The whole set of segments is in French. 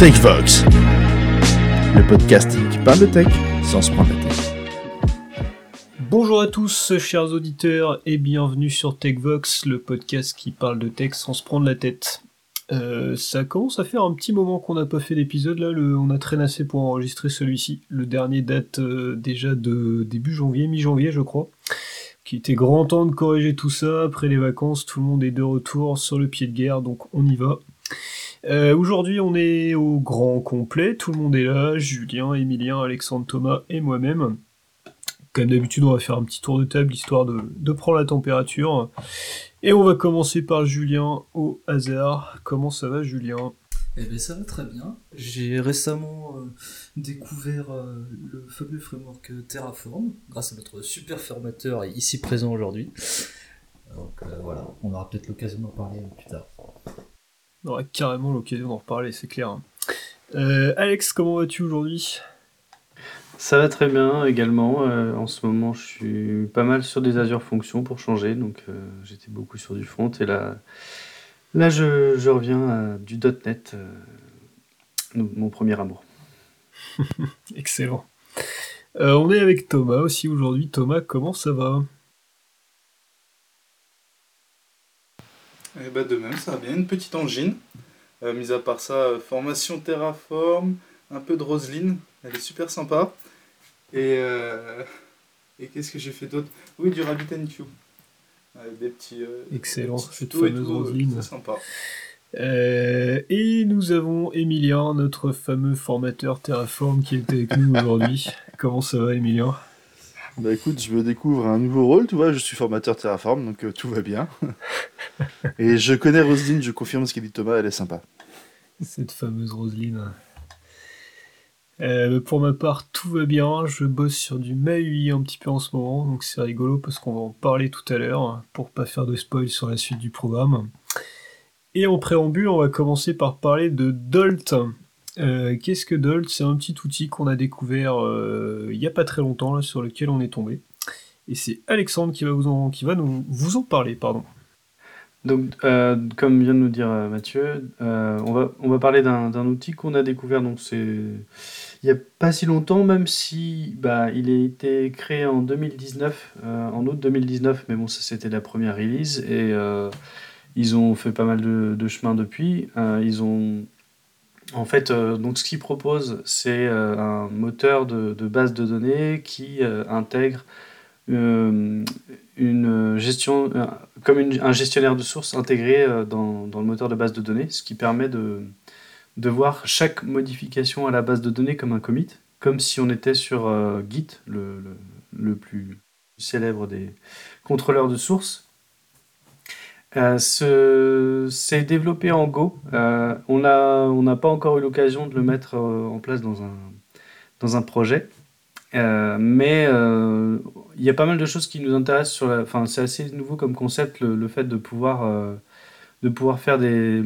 TechVox, le podcast qui parle de tech sans se prendre la tête. Bonjour à tous, chers auditeurs, et bienvenue sur TechVox, le podcast qui parle de tech sans se prendre la tête. Euh, ça commence à faire un petit moment qu'on n'a pas fait d'épisode là, le, on a traîné assez pour enregistrer celui-ci. Le dernier date euh, déjà de début janvier, mi-janvier je crois. Qui était grand temps de corriger tout ça, après les vacances, tout le monde est de retour sur le pied de guerre, donc on y va. Euh, aujourd'hui, on est au grand complet. Tout le monde est là. Julien, Emilien, Alexandre, Thomas et moi-même. Comme d'habitude, on va faire un petit tour de table histoire de, prendre la température. Et on va commencer par Julien au hasard. Comment ça va, Julien? Eh bien, ça va très bien. J'ai récemment euh, découvert euh, le fameux framework Terraform grâce à notre super formateur ici présent aujourd'hui. Donc voilà, on aura peut-être l'occasion d'en parler plus tard. On aura carrément l'occasion d'en reparler, c'est clair. Euh, Alex, comment vas-tu aujourd'hui? Ça va très bien également. Euh, en ce moment, je suis pas mal sur des Azure Functions pour changer. Donc, euh, j'étais beaucoup sur du front. Et là, là je, reviens à du .NET, mon premier amour. Excellent. on est avec Thomas aussi aujourd'hui. Thomas, comment ça va? Eh ben de même, ça va bien. Une petite angine. Euh, mis à part ça, euh, formation Terraform, un peu de Roseline. Elle est super sympa. Et, euh, et qu'est-ce que j'ai fait d'autre? Oui, du RabbitMQ. Avec des petits. Excellent, cette fameuse Roseline. sympa. et nous avons Emilien, notre fameux formateur Terraform qui est avec nous aujourd'hui. Comment ça va, Emilien? Bah écoute, je me découvre un nouveau rôle, tu vois, je suis formateur Terraform, donc euh, tout va bien. Et je connais Roseline, je confirme ce qu'a dit Thomas, elle est sympa. Cette fameuse Roseline. Euh, pour ma part, tout va bien, je bosse sur du MAUI un petit peu en ce moment, donc c'est rigolo parce qu'on va en parler tout à l'heure, pour pas faire de spoil sur la suite du programme. Et en préambule, on va commencer par parler de Dolt, euh, qu'est-ce que Dolt? C'est un petit outil qu'on a découvert euh, il n'y a pas très longtemps, sur lequel on est tombé. Et c'est Alexandre qui va vous en, qui va nous, vous en parler. Pardon. Donc, euh, comme vient de nous dire Mathieu, on, va, on va parler d'un outil qu'on a découvert donc il n'y a pas si longtemps, même si bah, il a été créé en 2019, en août 2019, mais bon, ça c'était la première release et ils ont fait pas mal de, de chemin depuis. ils ont en fait, euh, donc ce qu'ils proposent, c'est euh, un moteur de, base de données qui euh, intègre une gestion, comme un gestionnaire de sources intégré dans, le moteur de base de données, ce qui permet de, de voir chaque modification à la base de données comme un commit, comme si on était sur Git, le, le, plus célèbre des contrôleurs de sources. Euh, c'est développé en Go. Euh, on n'a pas encore eu l'occasion de le mettre euh, en place dans un, projet. mais il y a pas mal de choses qui nous intéressent. Enfin, c'est assez nouveau comme concept le, fait de pouvoir, de pouvoir faire des,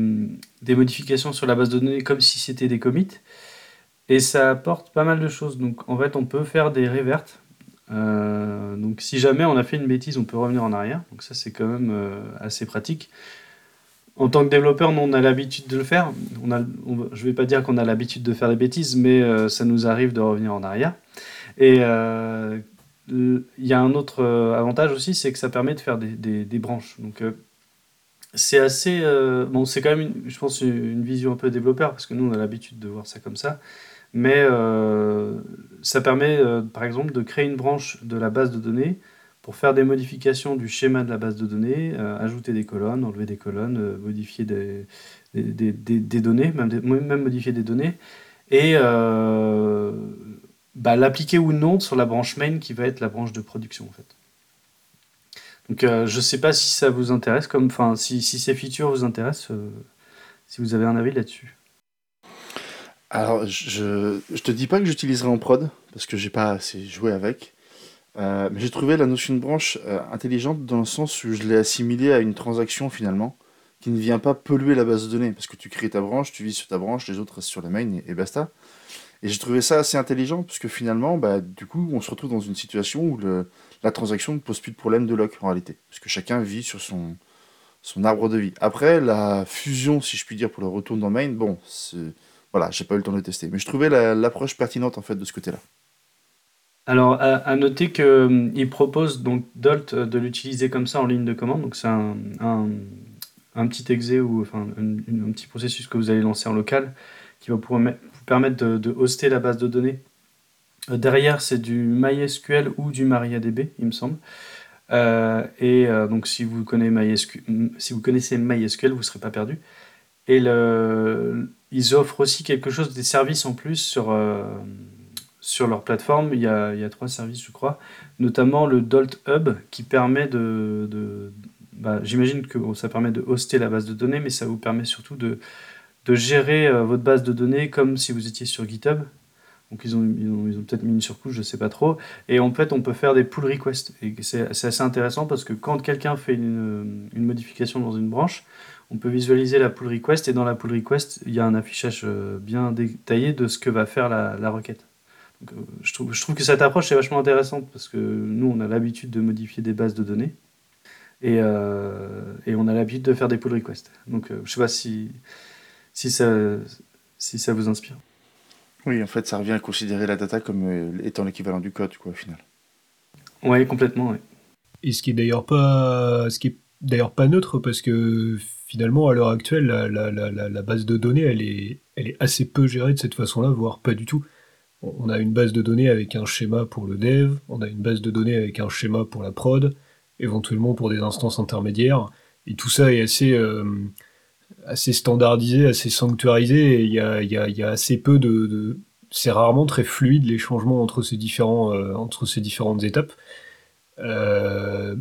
des, modifications sur la base de données comme si c'était des commits. Et ça apporte pas mal de choses. Donc en fait, on peut faire des reverts. Euh, donc si jamais on a fait une bêtise, on peut revenir en arrière. Donc ça c'est quand même euh, assez pratique. En tant que développeur, nous, on a l'habitude de le faire. Je ne vais pas dire qu'on a l'habitude de faire des bêtises, mais euh, ça nous arrive de revenir en arrière. Et il y a un autre avantage aussi, c'est que ça permet de faire des, branches. Donc c'est assez... bon, c'est quand même, je pense, une vision un peu développeur, parce que nous, on a l'habitude de voir ça comme ça. Mais euh, ça permet, euh, par exemple, de créer une branche de la base de données pour faire des modifications du schéma de la base de données, euh, ajouter des colonnes, enlever des colonnes, modifier des, des, des, données, même, même, modifier des données, et bah, l'appliquer ou non sur la branche main qui va être la branche de production en fait. Donc je ne sais pas si ça vous intéresse, comme, si, si ces features vous intéressent, si vous avez un avis là-dessus. Alors, je, je te dis pas que j'utiliserai en prod, parce que j'ai pas assez joué avec. Euh, mais j'ai trouvé la notion de branche euh, intelligente dans le sens où je l'ai assimilée à une transaction finalement, qui ne vient pas polluer la base de données. Parce que tu crées ta branche, tu vis sur ta branche, les autres restent sur la main et, basta. Et j'ai trouvé ça assez intelligent, parce que finalement, bah, du coup, on se retrouve dans une situation où la transaction ne pose plus de problème de lock en réalité. Parce que chacun vit sur son, son arbre de vie. Après, la fusion, si je puis dire, pour le retour dans main, bon, c'est voilà, j'ai pas eu le temps de le tester. Mais je trouvais l'approche pertinente en fait de ce côté-là. Alors, à, noter qu'il euh, propose donc Dolt euh, de l'utiliser comme ça en ligne de commande. Donc, c'est un, un, petit exe ou enfin un, petit processus que vous allez lancer en local qui va vous permettre de, de hoster la base de données. Euh, derrière, c'est du MySQL ou du MariaDB, il me semble. et donc, si vous, connaissez MySQL, si vous connaissez MySQL, vous ne serez pas perdu. Et le, ils offrent aussi quelque chose, des services en plus sur sur leur plateforme, il y, a, trois services, je crois, notamment le Dolt Hub qui permet de. Bah, j'imagine que ça permet de hoster la base de données, mais ça vous permet surtout de, de gérer euh, votre base de données comme si vous étiez sur GitHub. Donc ils ont, ils ont, peut-être mis une surcouche, je ne sais pas trop. Et en fait, on peut faire des pull requests. Et c'est assez intéressant parce que quand quelqu'un fait une, une, modification dans une branche, on peut visualiser la pull request. Et dans la pull request, il y a un affichage euh, bien détaillé de ce que va faire la, la requête. Euh, je, trouve, je trouve que cette approche est vachement intéressante parce que nous, on a l'habitude de modifier des bases de données et, euh, et on a l'habitude de faire des pull requests. Donc, euh, je sais pas si, si, ça, si ça vous inspire. Oui, en fait, ça revient à considérer la data comme étant l'équivalent du code, quoi, au final. Oui, complètement, oui. Et ce qui est d'ailleurs pas, ce qui est d'ailleurs pas neutre parce que finalement, à l'heure actuelle, la, base de données, elle est, assez peu gérée de cette façon-là, voire pas du tout on a une base de données avec un schéma pour le dev, on a une base de données avec un schéma pour la prod, éventuellement pour des instances intermédiaires, et tout ça est assez, euh, standardisé, assez sanctuarisé, il y a, assez peu de... C'est rarement très fluide les changements entre ces, euh, différentes étapes. Euh,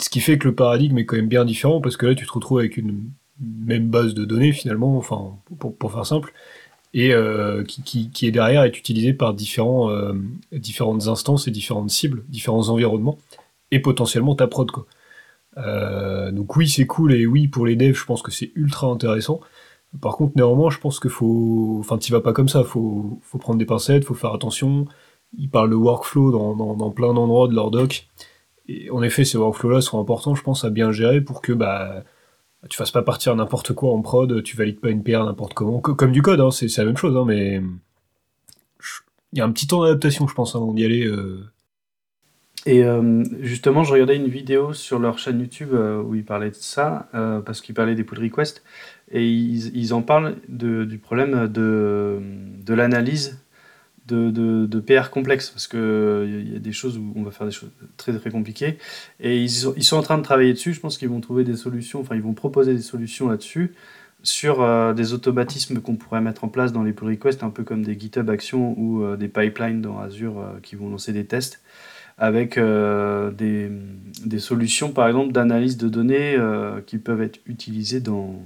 ce qui fait que le paradigme est quand même bien différent, parce que là tu te retrouves avec une même base de données finalement, enfin pour, pour faire simple, et euh, qui, qui, est derrière est utilisé par différents, euh, différentes instances et différentes cibles, différents environnements, et potentiellement ta prod. Quoi. Euh, donc oui, c'est cool, et oui, pour les devs, je pense que c'est ultra intéressant. Par contre, néanmoins, je pense qu'il faut... Enfin, tu vas pas comme ça, faut, faut prendre des pincettes, faut faire attention. Ils parlent de workflow dans, dans plein d'endroits de leur doc. En effet, ces workflows-là sont importants, je pense, à bien gérer pour que... bah tu fasses pas partir n'importe quoi en prod, tu valides pas une PR n'importe comment, comme du code, hein, c'est la même chose, hein, mais il y a un petit temps d'adaptation, je pense, avant d'y aller. Euh. Et euh, justement, je regardais une vidéo sur leur chaîne YouTube euh, où ils parlaient de ça, parce qu'ils parlaient des pull requests, et ils, en parlent du problème de l'analyse de, PR complexe parce qu'il il y a des choses où on va faire des choses très très compliquées et ils sont, en train de travailler dessus. Je pense qu'ils vont trouver des solutions, enfin ils vont proposer des solutions là-dessus sur euh, des automatismes qu'on pourrait mettre en place dans les pull requests, un peu comme des GitHub Actions ou euh, des pipelines dans Azure euh, qui vont lancer des tests avec des, des, solutions par exemple d'analyse de données qui peuvent être utilisées dans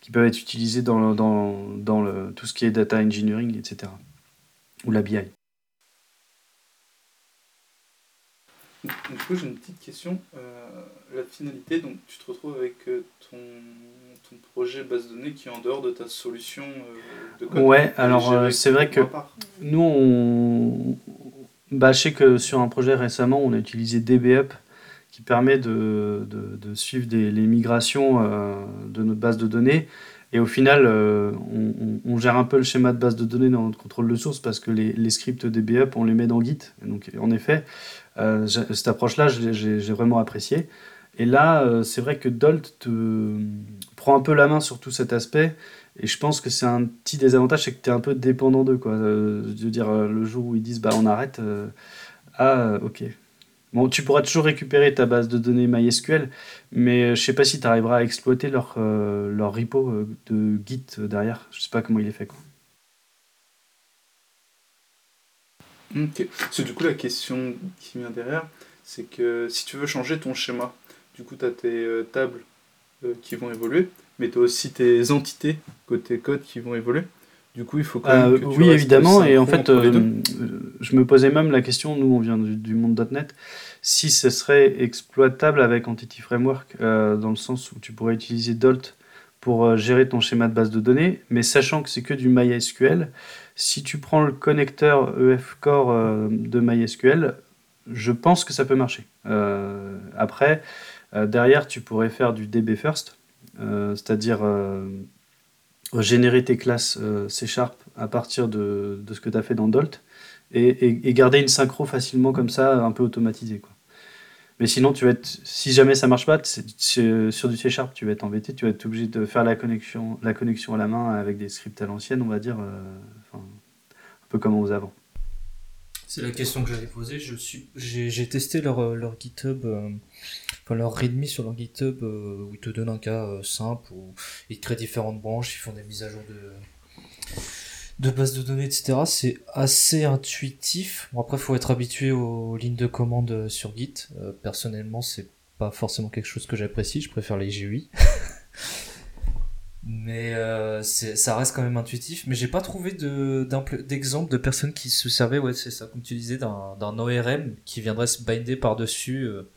qui peuvent être dans, dans, dans le, tout ce qui est data engineering, etc ou la BI. Du coup, j'ai une petite question. Euh, la finalité, donc tu te retrouves avec euh, ton, ton, projet base de données qui est en dehors de ta solution euh, de code. Ouais, alors c'est vrai que nous, on... Bah, je sais que sur un projet récemment, on a utilisé DBUp qui permet de, de, de suivre des, les migrations de notre base de données. Et au final, euh, on, gère un peu le schéma de base de données dans notre contrôle de source parce que les, les scripts DBUp, on les met dans Git. donc, en effet, euh, cette approche-là, j'ai vraiment apprécié. Et là, euh, c'est vrai que Dolt prend un peu la main sur tout cet aspect. Et je pense que c'est un petit désavantage, c'est que tu es un peu dépendant d'eux. Quoi. je veux dire, le jour où ils disent bah, on arrête, ah, ok, Bon, tu pourras toujours récupérer ta base de données MySQL, mais euh, je sais pas si tu arriveras à exploiter leur, euh, leur repo euh, de Git derrière. Je sais pas comment il est fait. Quoi. Ok. Du coup la question qui vient derrière, c'est que si tu veux changer ton schéma, du coup tu as tes tables qui vont évoluer, mais tu as aussi tes entités côté code qui vont évoluer. Du coup, il faut quand même. oui, évidemment. Et en fait, euh, je me posais même la question, nous, on vient du, monde.NET, si ce serait exploitable avec Entity Framework, euh, dans le sens où tu pourrais utiliser Dolt pour euh, gérer ton schéma de base de données, mais sachant que c'est que du MySQL, si tu prends le connecteur EF Core de MySQL, je pense que ça peut marcher. après, derrière, tu pourrais faire du DB First, c'est-à-dire générer tes classes C Sharp à partir de, ce que tu as fait dans Dolt et, garder une synchro facilement comme ça, un peu automatisée. Quoi. Mais sinon, tu vas être, si jamais ça marche pas, sur du C Sharp, tu vas être embêté, tu vas être obligé de faire la connexion, la connexion à la main avec des scripts à l'ancienne, on va dire, un peu comme faisait avant. C'est la question que j'allais poser. Je suis, j'ai, testé leur, euh, GitHub, euh, enfin leur readme sur leur GitHub euh, où ils te donnent un cas simple où ils créent différentes branches, ils font des mises à jour de de bases de données, etc. C'est assez intuitif. Bon après, faut être habitué aux lignes de commande sur Git. personnellement, c'est pas forcément quelque chose que j'apprécie. Je préfère les GUI. mais euh, ça reste quand même intuitif. Mais j'ai pas trouvé d'exemple de, personnes qui se servaient, ouais, c'est ça, comme tu disais, d'un ORM qui viendrait se binder par-dessus. Euh.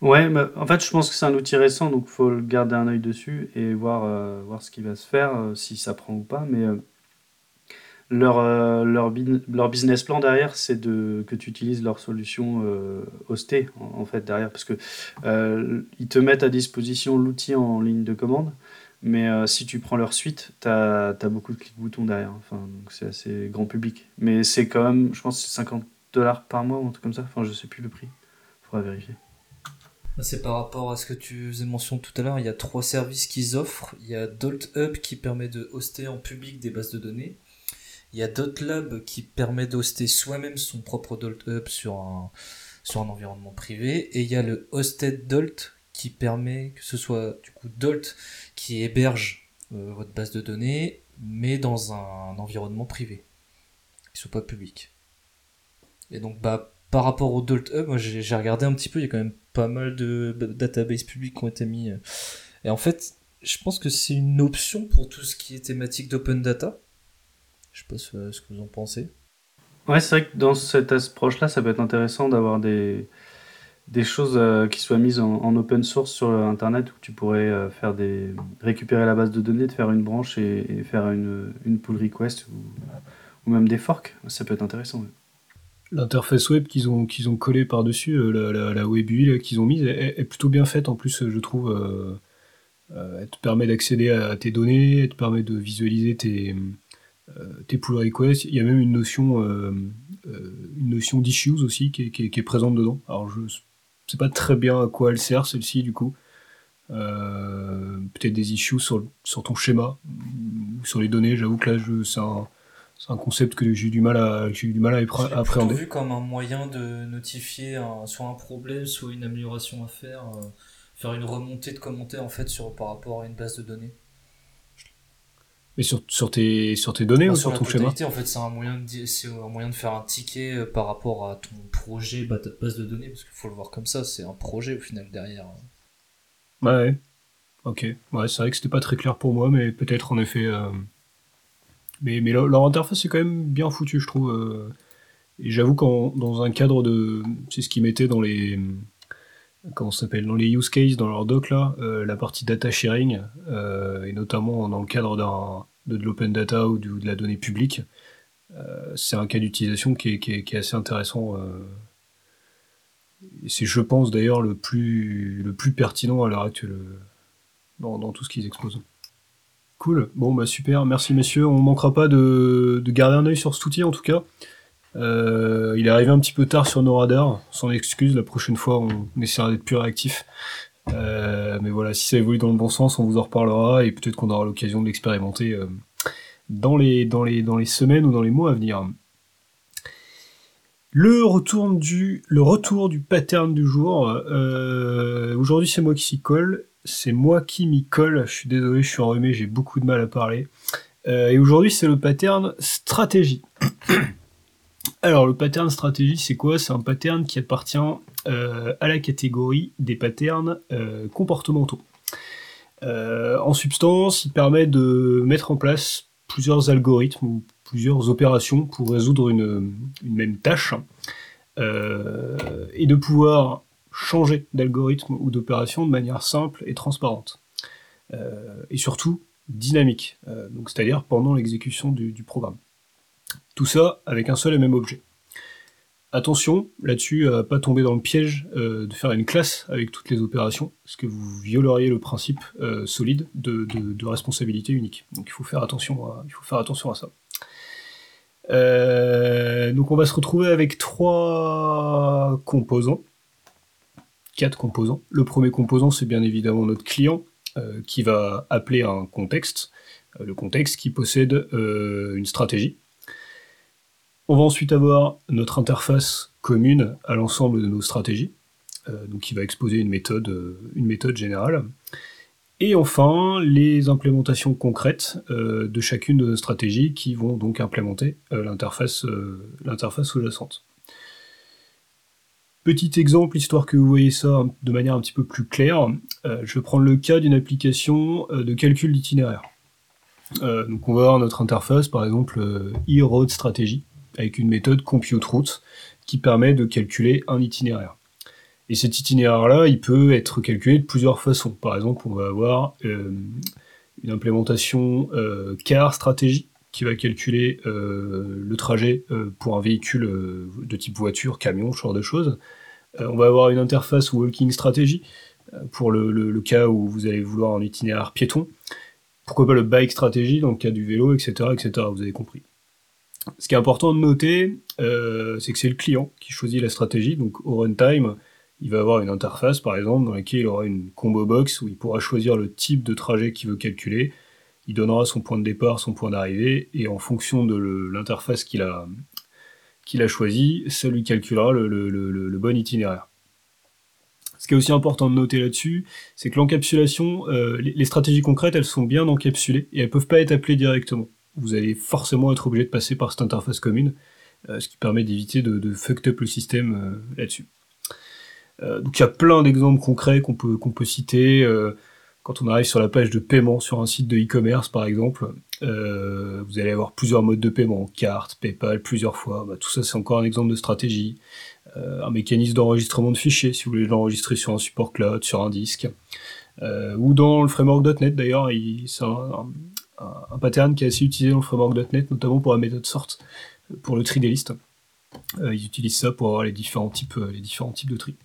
Ouais, bah, en fait, je pense que c'est un outil récent, donc faut garder un œil dessus et voir, euh, voir ce qui va se faire, si ça prend ou pas. Mais leur, leur, leur, business plan derrière, c'est de, que tu utilises leur solution hostée, en, en, fait, derrière, parce que ils te mettent à disposition l'outil en ligne de commande. Mais euh, si tu prends leur suite, tu as, beaucoup de clics-boutons derrière. Enfin, c'est assez grand public. Mais c'est quand même, je pense, c'est 50 dollars par mois ou un truc comme ça. Enfin, je sais plus le prix. Faudra vérifier. C'est par rapport à ce que tu faisais mention tout à l'heure. Il y a trois services qu'ils offrent. Il y a Dolt Hub qui permet de hoster en public des bases de données. Il y a Lab qui permet d'hoster soi-même son propre Dolt Hub sur un, sur un environnement privé. Et il y a le Hosted Dolt qui permet que ce soit du coup Dolt qui héberge euh, votre base de données, mais dans un, environnement privé, qui soit pas public. Et donc bah par rapport au Dolt Hub, moi j'ai regardé un petit peu, il y a quand même pas mal de databases publics qui ont été mis. Et en fait, je pense que c'est une option pour tout ce qui est thématique d'open data. Je sais pas ce que vous en pensez. Ouais, c'est vrai que dans cette approche-là, ça peut être intéressant d'avoir des, des choses euh, qui soient mises en, open source sur Internet où tu pourrais euh, faire des, récupérer la base de données, de faire une branche et, faire une, une, pull request ou, même des forks. Ça peut être intéressant. L'interface web qu'ils ont, qu'ils ont collé par-dessus, euh, la, la, web UI qu'ils ont mise, est, plutôt bien faite en plus, je trouve. elle te permet d'accéder à, tes données, elle te permet de visualiser tes, tes pull requests. Il y a même une notion, notion d'issues aussi qui est, qui, est, présente dedans. Alors je sais pas très bien à quoi elle sert celle-ci du coup. Euh, peut-être des issues sur, sur ton schéma ou sur les données. J'avoue que là, c'est un, un, concept que j'ai du mal à, j'ai du mal à, appréhender. vu comme un moyen de notifier soit un problème, soit une amélioration à faire, euh, faire une remontée de commentaires en fait sur par rapport à une base de données. Mais sur, sur, tes, sur tes données ou sur, ton schéma En fait, c'est un, moyen de, c'est un moyen de faire un ticket euh, par rapport à ton projet base de données, parce qu'il faut le voir comme ça, c'est un projet au final derrière. Ouais, ok. Ouais, c'est vrai que c'était pas très clair pour moi, mais peut-être en effet. Euh, mais, mais leur, interface est quand même bien foutu, je trouve. Euh, et j'avoue qu'en dans un cadre de. C'est ce qu'ils mettaient dans les comment s'appelle dans les use cases dans leur doc là euh, la partie data sharing euh, et notamment dans le cadre d'un de, l'open data ou de, la donnée publique euh, c'est un cas d'utilisation qui est, assez intéressant et c'est je pense d'ailleurs le plus pertinent à l'heure actuelle dans, tout ce qu'ils exposent. Cool. Bon bah super. Merci messieurs. On manquera pas de, de garder un œil sur cet outil en tout cas. Euh, il est arrivé un petit peu tard sur nos radars, sans excuse. La prochaine fois, on, essaiera d'être plus réactif. Euh, mais voilà, si ça évolue dans le bon sens, on vous en reparlera et peut-être qu'on aura l'occasion de l'expérimenter euh, dans, les, dans, les, dans les semaines ou dans les mois à venir. Le retour du, le retour du pattern du jour. Aujourd'hui, c'est moi qui s'y colle. C'est moi qui m'y colle. Je suis désolé, je suis enrhumé, j'ai beaucoup de mal à parler. et aujourd'hui, c'est le pattern stratégie. Alors, le pattern stratégie, c'est quoi? C'est un pattern qui appartient euh, à la catégorie des patterns euh, comportementaux. Euh, en substance, il permet de mettre en place plusieurs algorithmes ou plusieurs opérations pour résoudre une, même tâche et de pouvoir changer d'algorithme ou d'opération de manière simple et transparente. et surtout dynamique, c'est-à-dire pendant l'exécution du programme. Tout ça avec un seul et même objet. Attention là-dessus à pas tomber dans le piège euh, de faire une classe avec toutes les opérations, parce que vous violeriez le principe euh, solide de, responsabilité unique. Donc il faut faire attention à, ça. Euh, donc on va se retrouver avec trois composants, quatre composants. Le premier composant c'est bien évidemment notre client qui va appeler un contexte, le contexte qui possède une stratégie. On va ensuite avoir notre interface commune à l'ensemble de nos stratégies, euh, qui va exposer une méthode, euh, une méthode générale. Et enfin, les implémentations concrètes euh, de chacune de nos stratégies qui vont donc implémenter l'interface sous-jacente. Petit exemple, histoire que vous voyez ça de manière un petit peu plus claire, je vais prendre le cas d'une application de calcul d'itinéraire. donc on va avoir notre interface, par exemple, e-road strategy, avec une méthode compute route qui permet de calculer un itinéraire. Et cet itinéraire-là, il peut être calculé de plusieurs façons. Par exemple, on va avoir euh, une implémentation euh, car stratégie qui va calculer euh, le trajet pour un véhicule de type voiture, camion, ce genre de choses. on va avoir une interface walking stratégie pour le, le, cas où vous allez vouloir un itinéraire piéton. Pourquoi pas le bike stratégie dans le cas du vélo, etc., etc. Vous avez compris. Ce qui est important de noter, euh, c'est que c'est le client qui choisit la stratégie. Donc au runtime, il va avoir une interface par exemple dans laquelle il aura une combo box où il pourra choisir le type de trajet qu'il veut calculer. Il donnera son point de départ, son point d'arrivée, et en fonction de l'interface qu'il a, qu'il a choisi, ça lui calculera le, bon itinéraire. Ce qui est aussi important de noter là-dessus, c'est que l'encapsulation, euh, les, stratégies concrètes, elles sont bien encapsulées et elles peuvent pas être appelées directement vous allez forcément être obligé de passer par cette interface commune, euh, ce qui permet d'éviter de, de fuck up le système euh, là-dessus. Euh, donc il y a plein d'exemples concrets qu'on peut, peut citer. quand on arrive sur la page de paiement sur un site de e-commerce par exemple, vous allez avoir plusieurs modes de paiement, carte, PayPal, plusieurs fois. Bah, tout ça c'est encore un exemple de stratégie. un mécanisme d'enregistrement de fichiers si vous voulez l'enregistrer sur un support cloud, sur un disque. ou dans le framework.NET d'ailleurs, c'est un, un, pattern qui est assez utilisé dans le framework.NET, notamment pour la méthode sort, pour le tri des listes. Euh, ils utilisent ça pour avoir les différents types, euh, les différents types de tri.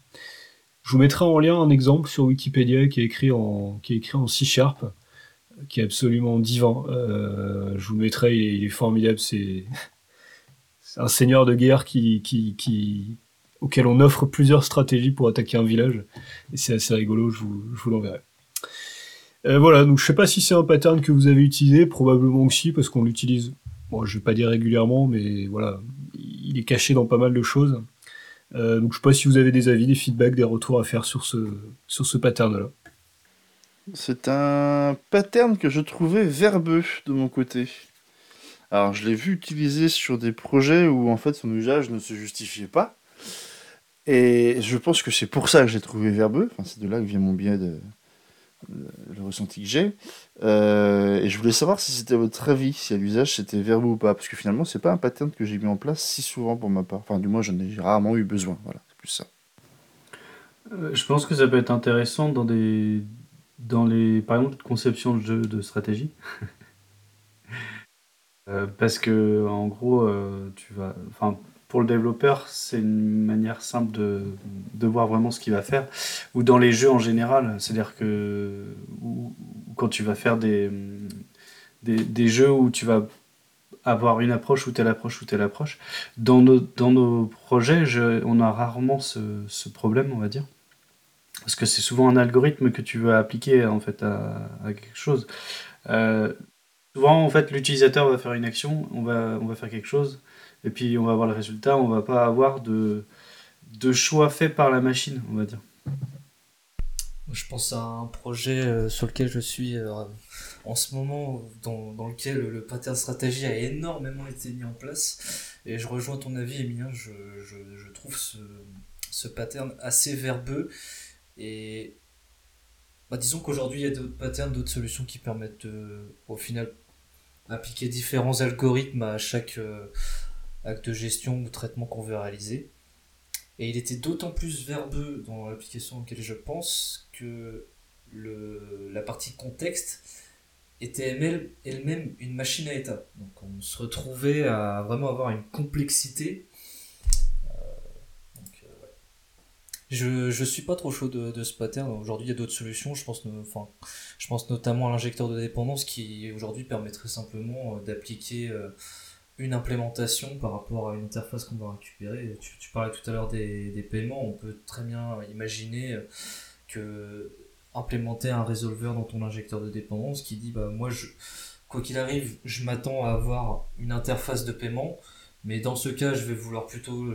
Je vous mettrai en lien un exemple sur Wikipédia qui est écrit en, qui est écrit en C Sharp, qui est absolument divin. Euh, je vous mettrai, il est, formidable, c'est un seigneur de guerre auquel on offre plusieurs stratégies pour attaquer un village, et c'est assez rigolo, je vous l'enverrai. Euh, voilà, donc je sais pas si c'est un pattern que vous avez utilisé, probablement aussi, parce qu'on l'utilise, bon, je vais pas dire régulièrement, mais voilà, il est caché dans pas mal de choses. Euh, donc je sais pas si vous avez des avis, des feedbacks, des retours à faire sur ce, sur pattern-là. C'est un pattern que je trouvais verbeux de mon côté. Alors je l'ai vu utilisé sur des projets où en fait son usage ne se justifiait pas. Et je pense que c'est pour ça que j'ai trouvé verbeux. Enfin, c'est de là que vient mon biais de, le ressenti que j'ai. Euh, et je voulais savoir si c'était votre avis, si à l'usage c'était verbeux ou pas, parce que finalement c'est pas un pattern que j'ai mis en place si souvent pour ma part. Enfin, du moins j'en ai rarement eu besoin. Voilà, c'est plus ça. Euh, je pense que ça peut être intéressant dans des, dans les, par exemple, conception de jeux de stratégie. Euh, parce que en gros, tu vas, enfin, pour le développeur, c'est une manière simple de, de, voir vraiment ce qu'il va faire. Ou dans les jeux en général, c'est-à-dire que quand tu vas faire des, des, jeux où tu vas avoir une approche ou telle approche ou telle approche, dans nos, dans nos projets, on a rarement ce, ce, problème, on va dire. Parce que c'est souvent un algorithme que tu veux appliquer en fait à, à quelque chose. Euh, souvent, en fait, l'utilisateur va faire une action, on va, on va faire quelque chose et puis on va voir le résultat, on va pas avoir de, de choix fait par la machine, on va dire. Je pense à un projet euh, sur lequel je suis euh, en ce moment, dans, dans, lequel le pattern stratégie a énormément été mis en place. Et je rejoins ton avis, Emilien, je, je, trouve ce, ce, pattern assez verbeux. Et bah, disons qu'aujourd'hui, il y a d'autres patterns, d'autres solutions qui permettent au final appliquer différents algorithmes à chaque, euh, acte de gestion ou traitement qu'on veut réaliser. Et il était d'autant plus verbeux dans l'application laquelle je pense que le, la partie contexte était elle-même une machine à étapes. Donc on se retrouvait à vraiment avoir une complexité. Euh, Je, je suis pas trop chaud de, de ce pattern. Aujourd'hui, il y a d'autres solutions. Je pense, enfin, je pense notamment à l'injecteur de dépendance qui aujourd'hui permettrait simplement euh, d'appliquer euh, une implémentation par rapport à une interface qu'on va récupérer. Tu, parlais tout à l'heure des, des paiements. On peut très bien imaginer euh, que implémenter un résolveur dans ton injecteur de dépendance qui dit bah moi je quoi qu'il arrive je m'attends à avoir une interface de paiement mais dans ce cas, je vais vouloir plutôt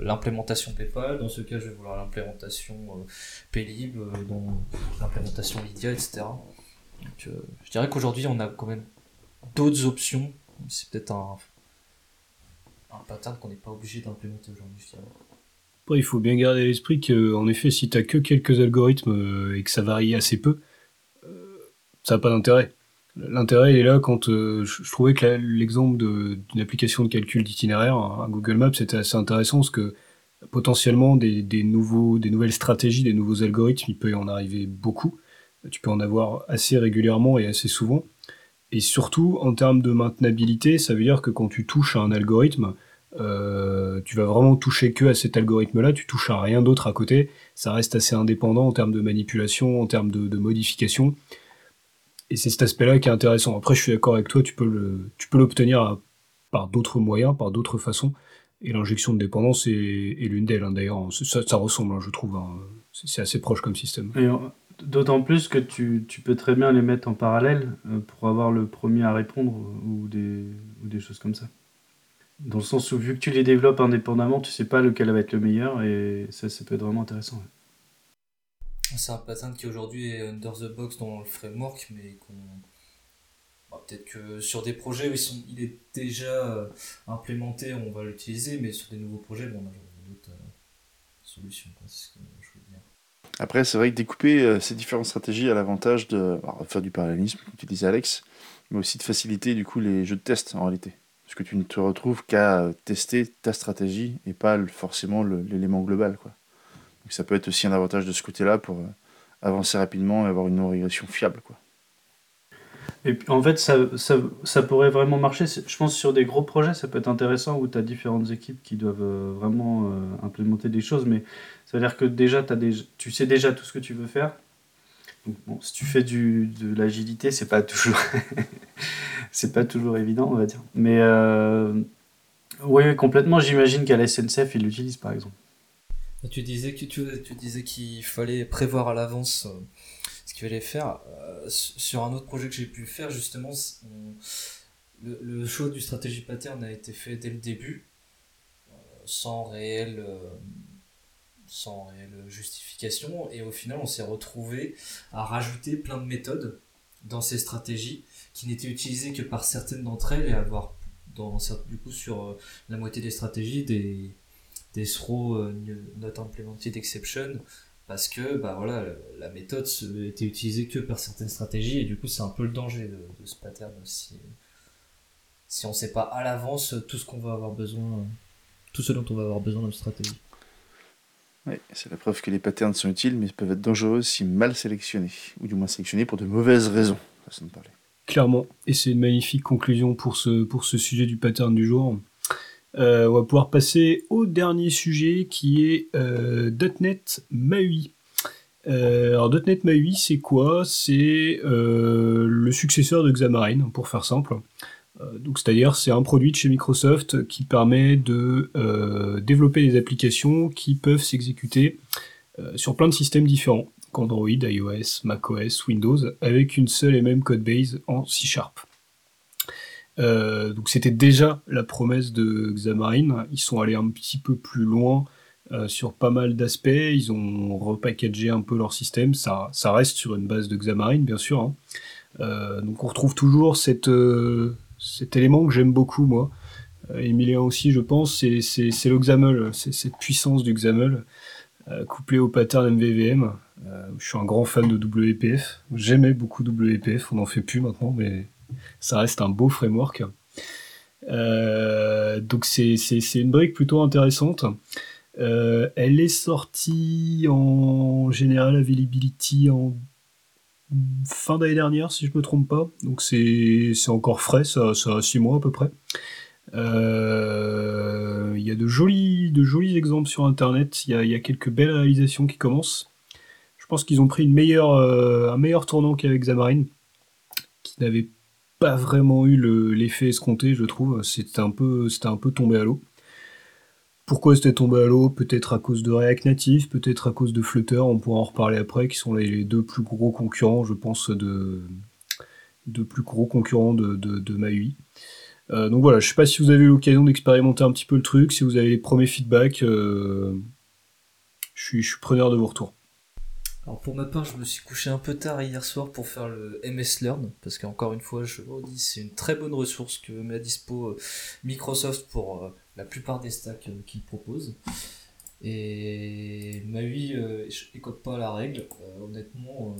l'implémentation PayPal, dans ce cas, je vais vouloir l'implémentation euh, Paylib, euh, l'implémentation Lydia, etc. Euh, je dirais qu'aujourd'hui, on a quand même d'autres options. C'est peut-être un, un pattern qu'on n'est pas obligé d'implémenter aujourd'hui, Après, il faut bien garder à l'esprit qu'en effet, si tu que quelques algorithmes et que ça varie assez peu, ça n'a pas d'intérêt. L'intérêt est là quand euh, je, trouvais que l'exemple d'une application de calcul d'itinéraire, un Google Maps, c'était assez intéressant parce que potentiellement des, nouveaux, des nouvelles stratégies, des nouveaux algorithmes, il peut y en arriver beaucoup. Tu peux en avoir assez régulièrement et assez souvent. Et surtout, en termes de maintenabilité, ça veut dire que quand tu touches à un algorithme, euh, tu vas vraiment toucher que à cet algorithme-là, tu touches à rien d'autre à côté. Ça reste assez indépendant en termes de manipulation, en termes de, modification et c'est cet aspect-là qui est intéressant. Après, je suis d'accord avec toi, tu peux l'obtenir par d'autres moyens, par d'autres façons. Et l'injection de dépendance est, l'une d'elles, hein, d'ailleurs. Ça, ressemble, hein, je trouve. Hein. C'est assez proche comme système. D'autant plus que tu, tu, peux très bien les mettre en parallèle euh, pour avoir le premier à répondre ou des, des choses comme ça. Dans le sens où, vu que tu les développes indépendamment, tu sais pas lequel va être le meilleur et ça, ça peut être vraiment intéressant. C'est un pattern qui aujourd'hui est under the box dans le framework, mais qu'on. Bah, peut-être que sur des projets où il est déjà euh, implémenté, on va l'utiliser, mais sur des nouveaux projets, bon, on a d'autres euh, solutions. C'est ce que je veux dire. Après, c'est vrai que découper euh, ces différentes stratégies a l'avantage de faire du parallélisme, comme tu disais Alex, mais aussi de faciliter du coup les jeux de test en réalité. Parce que tu ne te retrouves qu'à tester ta stratégie et pas forcément l'élément global. Quoi. Donc ça peut être aussi un avantage de ce côté-là pour euh, avancer rapidement et avoir une non-régression fiable. Quoi. Et en fait, ça, ça, ça, pourrait vraiment marcher. Je pense sur des gros projets, ça peut être intéressant où tu as différentes équipes qui doivent euh, vraiment euh, implémenter des choses. Mais ça veut dire que déjà, as des, tu sais déjà tout ce que tu veux faire. Donc, bon, si tu fais du, de l'agilité, c'est pas toujours c'est pas toujours évident, on va dire. Mais oui, complètement. J'imagine qu'à la SNCF, ils l'utilisent par exemple. Tu disais que tu, tu disais qu'il fallait prévoir à l'avance euh, ce qu'il fallait faire. Euh, sur un autre projet que j'ai pu faire, justement, le, choix du stratégie pattern a été fait dès le début, euh, sans réelle, sans réelle justification, et au final, on s'est retrouvé à rajouter plein de méthodes dans ces stratégies qui n'étaient utilisées que par certaines d'entre elles et avoir dans, du coup sur la moitié des stratégies des des euh, not implemented exception parce que bah voilà la méthode était utilisée que par certaines stratégies et du coup c'est un peu le danger de, ce pattern si si on sait pas à l'avance tout ce qu'on va avoir besoin tout ce dont on va avoir besoin dans notre stratégie. Oui, c'est la preuve que les patterns sont utiles mais peuvent être dangereux si mal sélectionnés ou du moins sélectionnés pour de mauvaises raisons façon de parler. Clairement. Et c'est une magnifique conclusion pour ce pour ce sujet du pattern du jour euh, on va pouvoir passer au dernier sujet qui est euh, .NET MAUI. Euh, alors .NET MAUI c'est quoi? C'est le successeur de Xamarin pour faire simple. donc c'est-à-dire c'est un produit de chez Microsoft qui permet de développer des applications qui peuvent s'exécuter sur plein de systèmes différents, Android, iOS, macOS, Windows, avec une seule et même code base en C Sharp. Euh, donc c'était déjà la promesse de Xamarin. Ils sont allés un petit peu plus loin euh, sur pas mal d'aspects. Ils ont repackagé un peu leur système. Ça, reste sur une base de Xamarin, bien sûr. Hein. Euh, donc on retrouve toujours cet élément que j'aime beaucoup, moi. Emilien aussi, je pense, c'est, le XAML, c'est cette puissance du XAML couplée au pattern MVVM. je suis un grand fan de WPF. J'aimais beaucoup WPF, on n'en fait plus maintenant, mais ça reste un beau framework. Euh, donc c'est une brique plutôt intéressante. Euh, elle est sortie en General Availability en fin d'année dernière, si je me trompe pas. Donc c'est encore frais, ça, a 6 mois à peu près. Euh, Il y a de jolis, de jolis exemples sur Internet. Il y a, quelques belles réalisations qui commencent. Je pense qu'ils ont pris une meilleure, un meilleur tournant qu'avec Xamarin, qui n'avait pas vraiment eu le- l'effet escompté, je trouve. C'était un peu, un peu tombé à l'eau. Pourquoi c'était tombé à l'eau? Peut-être à cause de React Native, peut-être à cause de Flutter, on pourra en reparler après, qui sont les, deux plus gros concurrents, je pense, de, de plus gros concurrents de, de, MyUI. Euh, donc voilà, je sais pas si vous avez eu l'occasion d'expérimenter un petit peu le truc, si vous avez les premiers feedbacks, euh, je suis preneur de vos retours. Alors pour ma part, je me suis couché un peu tard hier soir pour faire le MS Learn, parce qu'encore une fois, je vous dis, c'est une très bonne ressource que met à dispo euh, Microsoft pour euh, la plupart des stacks euh, qu'ils proposent. Et MAUI euh, écoute pas la règle, honnêtement.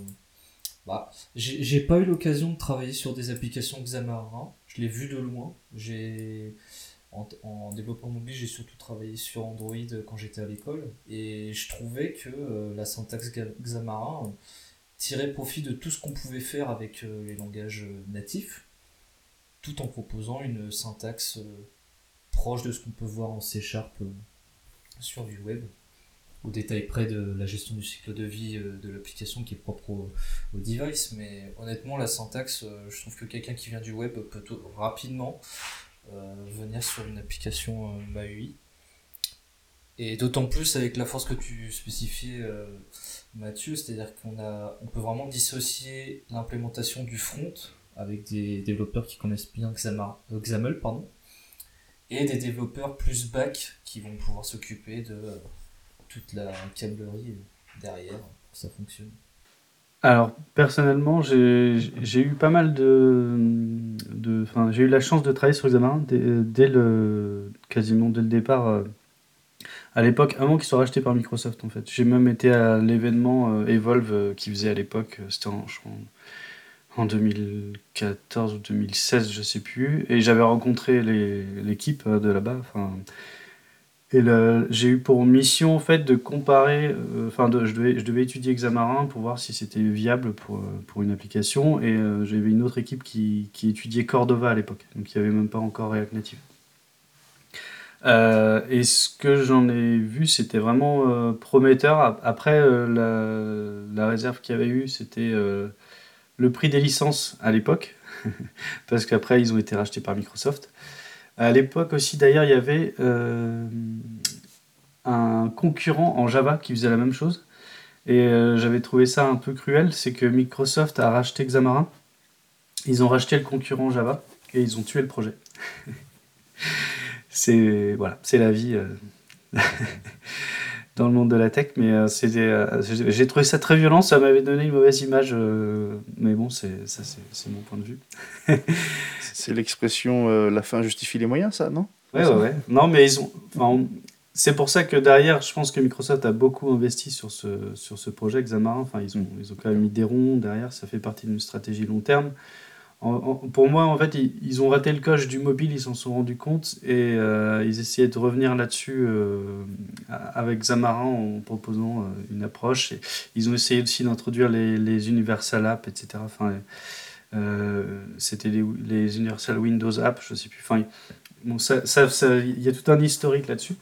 bah, j'ai pas eu l'occasion de travailler sur des applications Xamarin, je l'ai vu de loin. J'ai en, en développement mobile, j'ai surtout travaillé sur Android quand j'étais à l'école et je trouvais que euh, la syntaxe Xamarin euh, tirait profit de tout ce qu'on pouvait faire avec euh, les langages euh, natifs, tout en proposant une syntaxe euh, proche de ce qu'on peut voir en C Sharp euh, sur du web, au détail près de la gestion du cycle de vie euh, de l'application qui est propre au, device. Mais honnêtement, la syntaxe, euh, je trouve que quelqu'un qui vient du web peut rapidement euh, venir sur une application euh, MAUI. Et d'autant plus avec la force que tu spécifiais, euh, Mathieu, c'est-à-dire qu'on a, on peut vraiment dissocier l'implémentation du front avec des développeurs qui connaissent bien euh, XAML, pardon, et des développeurs plus back qui vont pouvoir s'occuper de euh, toute la câblerie derrière pour ça fonctionne. Alors, personnellement, j'ai eu pas mal de. j'ai eu la chance de travailler sur Xamarin dès, dès le. quasiment dès le départ. euh, à l'époque, avant qu'il soit racheté par Microsoft, en fait. J'ai même été à l'événement euh, Evolve euh, qu'ils faisaient à l'époque. euh, C'était en, je crois, en 2014 ou 2016, je sais plus. Et j'avais rencontré l'équipe de là-bas. Et j'ai eu pour mission en fait de comparer, euh, enfin je, devais, étudier Xamarin pour voir si c'était viable pour, euh, pour une application et euh, j'avais une autre équipe qui, qui étudiait Cordova à l'époque, donc il n'y avait même pas encore React Native. Et ce que j'en ai vu, c'était vraiment prometteur. Ap- Après, la, réserve qu'il y avait eu, c'était le prix des licences à l'époque, parce qu'après ils ont été rachetés par Microsoft. À l'époque aussi, d'ailleurs, il y avait euh, un concurrent en Java qui faisait la même chose. Et euh, j'avais trouvé ça un peu cruel, c'est que Microsoft a racheté Xamarin. Ils ont racheté le concurrent Java et ils ont tué le projet. c'est voilà, c'est la vie euh, dans le monde de la tech, mais euh, c'était, euh, j'ai trouvé ça très violent. Ça m'avait donné une mauvaise image, euh, mais bon, c'est ça, c'est mon point de vue. C'est l'expression la fin justifie les moyens, ça, non? Ouais, ouais, ouais. Non, mais ils ont. enfin, c'est pour ça que derrière, je pense que Microsoft a beaucoup investi sur ce, sur ce projet Xamarin. Enfin, ils ont, ils ont quand même mis des ronds derrière. Ça fait partie d'une stratégie long terme. Pour moi, en fait, ils, ont raté le coche du mobile. Ils s'en sont rendus compte et euh, ils essayaient de revenir là-dessus euh, avec Xamarin en proposant euh, une approche. Ils ont essayé aussi d'introduire les, Universal Apps, etc. Enfin, c'était les, Universal Windows Apps, je sais plus. Enfin, Bon, ça, ça- y a tout un historique là-dessus.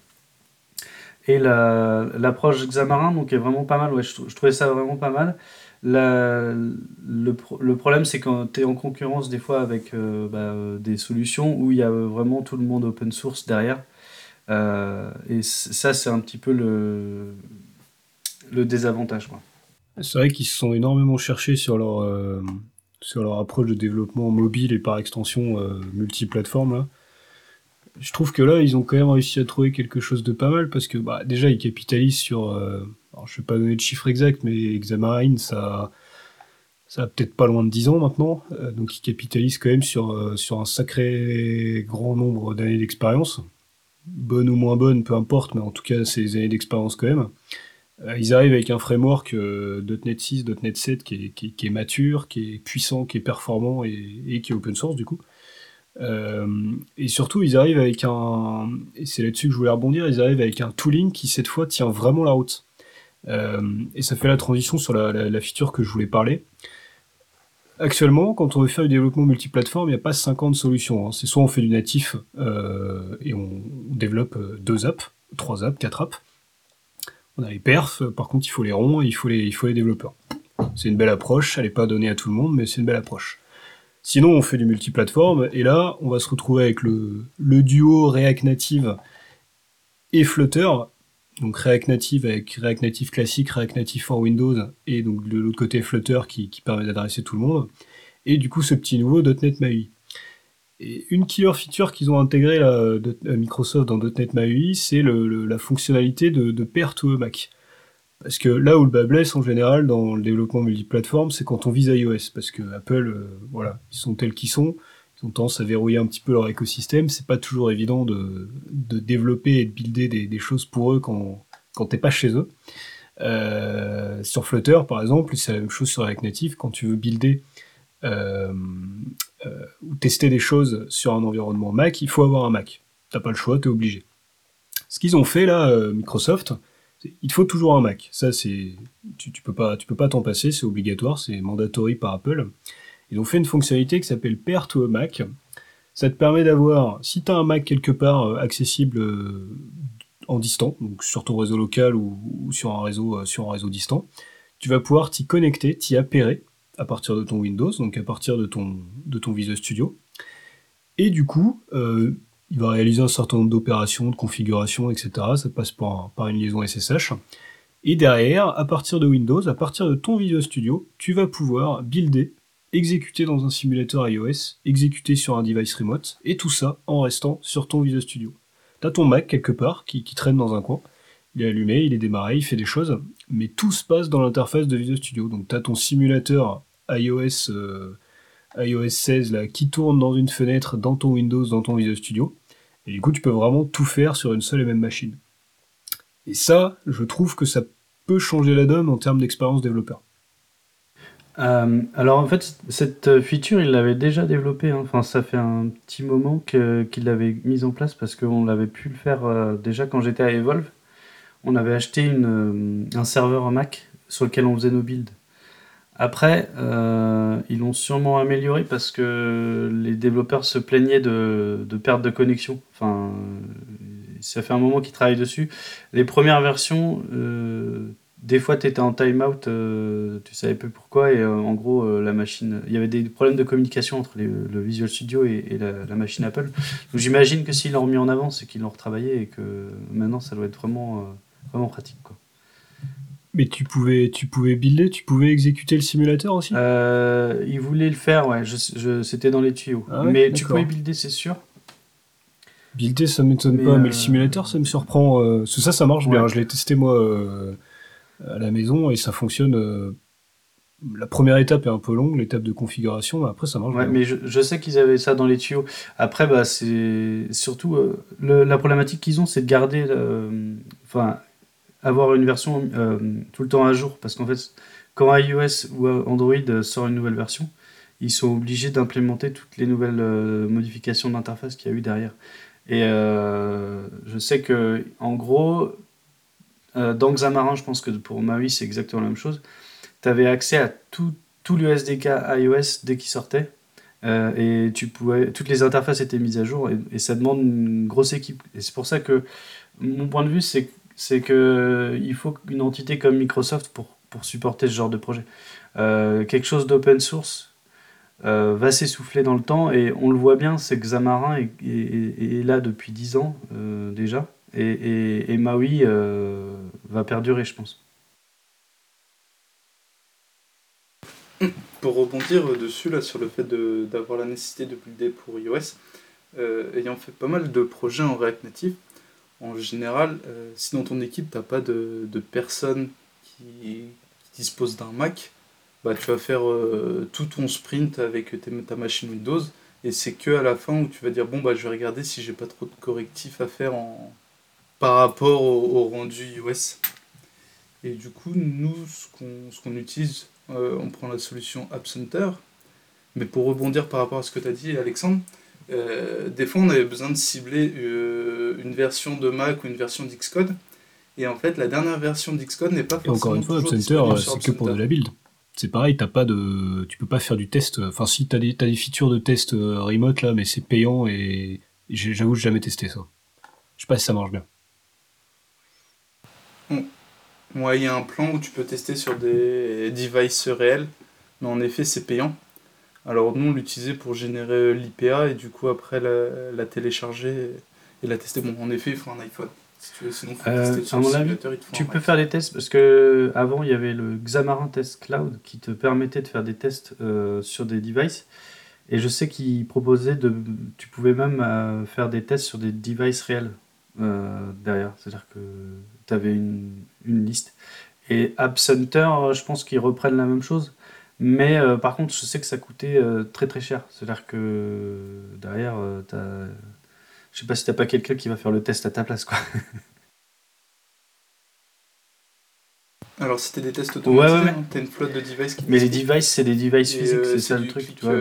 Et la- l'approche Xamarin donc, est vraiment pas mal. Ouais, je trouvais ça vraiment pas mal. La- le, le problème, c'est quand tu es en concurrence des fois avec euh, bah, euh, des solutions où il y a vraiment tout le monde open source derrière. Euh, et ça, c'est un petit peu le, le désavantage. C'est vrai qu'ils se sont énormément cherchés sur leur, sur leur approche de développement mobile et par extension multiplateforme. Je trouve que là, ils ont quand même réussi à trouver quelque chose de pas mal parce que bah, déjà, ils capitalisent sur. Je vais pas donner de chiffre exact, mais Xamarin, ça, a peut-être pas loin de 10 ans maintenant. euh, donc, ils capitalisent quand même sur, euh, sur un sacré grand nombre d'années d'expérience. Bonne ou moins bonne, peu importe, mais en tout cas, c'est des années d'expérience quand même. Euh, ils arrivent avec un framework .NET 6, .NET 7 qui est, mature, qui est puissant, qui est performant et, et qui est open source du coup. Et surtout, ils arrivent avec un, et c'est là-dessus que je voulais rebondir, ils arrivent avec un tooling qui cette fois tient vraiment la route. Euh, et ça fait la transition sur la, feature que je voulais parler. Actuellement, quand on veut faire du développement multiplateforme, il n'y a pas 50 solutions. Hein. C'est soit on fait du natif euh, et on, développe euh, deux apps, trois apps, quatre apps. On a les perfs, par contre il faut les ronds et il faut les, il faut les développeurs. C'est une belle approche, elle n'est pas donnée à tout le monde, mais c'est une belle approche. Sinon, on fait du multiplateforme, et là, on va se retrouver avec le, le duo React Native et Flutter, donc React Native avec React Native classique, React Native for Windows, et donc de l'autre côté Flutter qui, permet d'adresser tout le monde, et du coup ce petit nouveau .NET MAUI. Et une killer feature qu'ils ont intégré à Microsoft dans .NET MAUI, c'est la fonctionnalité de, de pair to Mac. Parce que là où le bas blesse en général dans le développement multiplateforme, c'est quand on vise iOS, parce que Apple, euh, voilà, ils sont tels qu'ils sont, ils ont tendance à verrouiller un petit peu leur écosystème. C'est pas toujours évident de, développer et de builder des, choses pour eux quand, quand t'es pas chez eux. Euh, sur Flutter, par exemple, c'est la même chose sur React Native. Quand tu veux builder euh, euh, ou tester des choses sur un environnement Mac, il faut avoir un Mac. T'as pas le choix, t'es obligé. Ce qu'ils ont fait là, Microsoft, il faut toujours un Mac. Tu, tu tu peux pas t'en passer, c'est obligatoire, c'est mandatory par Apple. Ils ont fait une fonctionnalité qui s'appelle Pair to a Mac. Ça te permet d'avoir, si tu as un Mac quelque part euh, accessible euh, en distant, donc sur ton réseau local ou, sur, un réseau, euh, sur un réseau distant, tu vas pouvoir t'y connecter, t'y appairer à partir de ton Windows, donc à partir de ton, de ton Visual Studio. Et du coup, il va réaliser un certain nombre d'opérations, de configurations, etc. Ça passe par, par une liaison SSH. Et derrière, à partir de Windows, à partir de ton Visual Studio, tu vas pouvoir builder exécuter dans un simulateur iOS, exécuter sur un device remote, et tout ça en restant sur ton Visual Studio. T'as ton Mac quelque part qui, traîne dans un coin, il est allumé, il est démarré, il fait des choses, mais tout se passe dans l'interface de Visual Studio. Donc t'as ton simulateur iOS, euh, iOS 16 là, qui tourne dans une fenêtre dans ton Windows, dans ton Visual Studio, et du coup tu peux vraiment tout faire sur une seule et même machine. Et ça, je trouve que ça peut changer la donne en termes d'expérience développeur. Euh, alors en fait, cette feature, il l'avait déjà développée. Hein. Enfin, ça fait un petit moment qu'il l'avait mise en place parce qu'on l'avait pu le faire euh, déjà quand j'étais à Evolve. On avait acheté euh, un serveur Mac sur lequel on faisait nos builds. Après, ils l'ont sûrement amélioré parce que les développeurs se plaignaient de perte de connexion. Enfin, ça fait un moment qu'ils travaillent dessus. Les premières versions, des fois, tu étais en time-out, euh, tu savais peu pourquoi, et euh, en gros, euh, la machine. Il y avait des problèmes de communication entre le Visual Studio et, la, machine Apple. Donc j'imagine que s'ils l'ont remis en avant, c'est qu'ils l'ont retravaillé et que maintenant, ça doit être vraiment, vraiment pratique. Quoi. Mais tu pouvais, tu pouvais builder, tu pouvais exécuter le simulateur aussi? Ils voulaient le faire, ouais, je, c'était dans les tuyaux. Ah mais tu pouvais builder, c'est sûr. Builder, ça m'étonne pas, mais le simulateur, ça me surprend. ça, ça marche bien. Je l'ai testé moi à la maison et ça fonctionne. Euh, la première étape est un peu longue, l'étape de configuration, mais après ça marche. Ouais, mais je, sais qu'ils avaient ça dans les tuyaux. Après, bah, c'est surtout euh, la problématique qu'ils ont, c'est de garder, euh, enfin, avoir une version tout le temps à jour, parce qu'en fait, quand iOS ou Android sort une nouvelle version, ils sont obligés d'implémenter toutes les nouvelles modifications d'interface qu'il y a eu derrière. Et je sais que, en gros, euh, dans Xamarin, je pense que pour Maui, c'est exactement la même chose. Tu avais accès à tout, tout le SDK iOS dès qu'il sortait. Euh, et tu pouvais, toutes les interfaces étaient mises à jour et, ça demande une grosse équipe. Et c'est pour ça que mon point de vue, c'est, c'est qu'il faut une entité comme Microsoft pour, pour supporter ce genre de projet. Euh, quelque chose d'open source va s'essouffler dans le temps et on le voit bien, c'est que Xamarin est, là depuis 10 ans déjà. Et, et, Maui va perdurer, je pense. Pour rebondir dessus, là, sur le fait d'avoir la nécessité de builder pour iOS, euh, ayant fait pas mal de projets en React Native, en général, euh, si dans ton équipe, tu n'as pas de, de personnes qui, disposent d'un Mac, bah, tu vas faire tout ton sprint avec ta machine Windows, et c'est que à la fin où tu vas dire, bon, bah, je vais regarder si j'ai pas trop de correctifs à faire en, par rapport au, rendu iOS. Et du coup, nous, ce qu'on utilise, euh, on prend la solution App Center. Mais pour rebondir par rapport à ce que tu as dit, Alexandre, euh, des fois, on avait besoin de cibler euh, une version de Mac ou une version d'Xcode. Et en fait, la dernière version d'Xcode n'est pas forcément. encore une fois, App Center, c'est que pour de la build. c'est pareil, t'as pas de, tu peux pas faire du test. Enfin, si des, as des features de test remote là, mais c'est payant et, j'avoue, j'ai jamais testé ça. Je sais pas si ça marche bien. Moi, il y a un plan où tu peux tester sur des devices réels, mais en effet, c'est payant. Alors nous, on l'utilisait pour générer l'IPA et du coup, après, la, télécharger et la tester. Bon, en effet, il faut un iPhone. Si tu veux, sinon, faut euh, tester sur à mon avis, tu peux faire des tests parce que avant, il y avait le Xamarin Test Cloud qui te permettait de faire des tests euh, sur des devices. Et je sais qu'il proposait de. Tu pouvais même euh, faire des tests sur des devices réels derrière. C'est-à-dire que tu avais une, une, liste. Et App Center, je pense qu'ils reprennent la même chose. Mais euh, par contre, je sais que ça coûtait euh, très très cher. C'est-à-dire que derrière, euh, je sais pas si t'as pas quelqu'un qui va faire le test à ta place. quoi. Alors, c'était des tests automatisés, ouais, ouais, t'as une flotte de devices qui Mais les devices, c'est des devices physiques, c'est ça le truc, tu vois.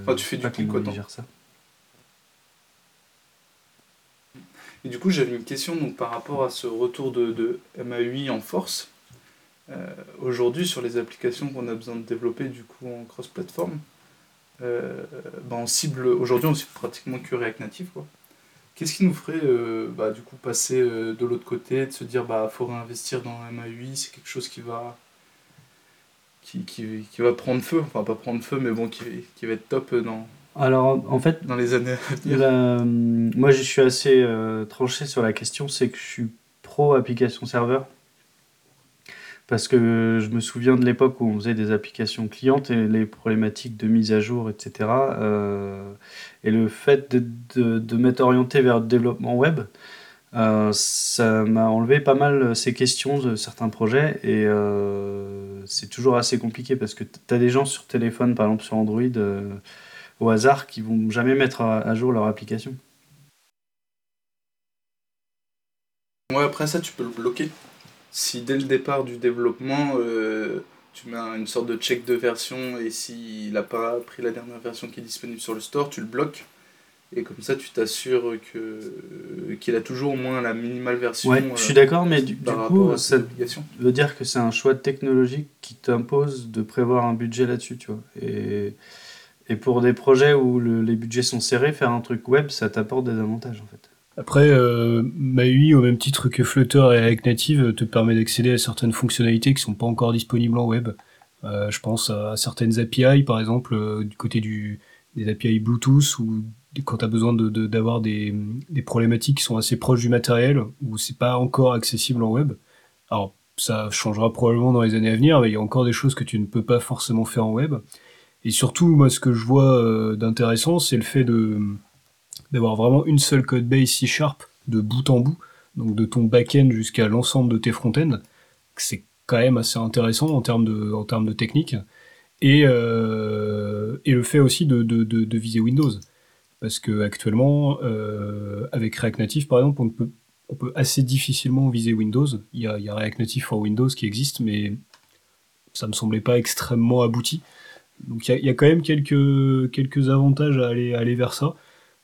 enfin, tu fais du clic. Ça. Et du coup, j'avais une question donc, par rapport à ce retour de, de MAUI en force. Euh, aujourd'hui, sur les applications qu'on a besoin de développer du coup en cross-platform, euh, ben, on cible, aujourd'hui on cible pratiquement que React Native. Qu'est-ce qui nous ferait euh, bah, du coup passer de l'autre côté, de se dire bah faut réinvestir dans MAUI, c'est quelque chose qui va qui, qui, qui, va prendre feu, enfin pas prendre feu, mais bon qui, qui va être top dans, alors, en fait, dans les années à venir. moi, je suis assez tranché sur la question, c'est que je suis pro application serveur. Parce que je me souviens de l'époque où on faisait des applications clientes et les problématiques de mise à jour, etc. Euh, et le fait de, de, de m'être orienté vers le développement web, euh, ça m'a enlevé pas mal ces questions de certains projets et euh, c'est toujours assez compliqué parce que tu as des gens sur téléphone, par exemple sur Android, au hasard, qui vont jamais mettre à, jour leur application. Ouais, après ça, tu peux le bloquer si dès le départ du développement, euh, tu mets une sorte de check de version et s'il n'a pas pris la dernière version qui est disponible sur le store, tu le bloques. Et comme ça, tu t'assures que qu'il a toujours au moins la minimale version. Ouais, je suis d'accord, mais du, coup, ça veut dire que c'est un choix technologique qui t'impose de prévoir un budget là-dessus, tu vois. Et, et pour des projets où les budgets sont serrés, faire un truc web, ça t'apporte des avantages, en fait. Après, euh, MAUI, au même titre que Flutter et React Native, te permet d'accéder à certaines fonctionnalités qui sont pas encore disponibles en web. Euh, je pense à certaines API, par exemple, euh, du côté des API Bluetooth, ou quand tu as besoin d'avoir de, des, des, problématiques qui sont assez proches du matériel, où c'est pas encore accessible en web. Alors, ça changera probablement dans les années à venir, mais il y a encore des choses que tu ne peux pas forcément faire en web. Et surtout, moi, ce que je vois euh, d'intéressant, c'est le fait de d'avoir vraiment une seule code base C Sharp de bout en bout, donc de ton back-end jusqu'à l'ensemble de tes front-end. C'est quand même assez intéressant en termes de, en termes de technique. Et, euh, et le fait aussi de, de, de, viser Windows. Parce que actuellement, euh, avec React Native par exemple, on peut, on peut assez difficilement viser Windows. Il y a, il y a React Native for Windows qui existe, mais ça me semblait pas extrêmement abouti. Donc il y a, quand même quelques, quelques avantages à aller, aller vers ça.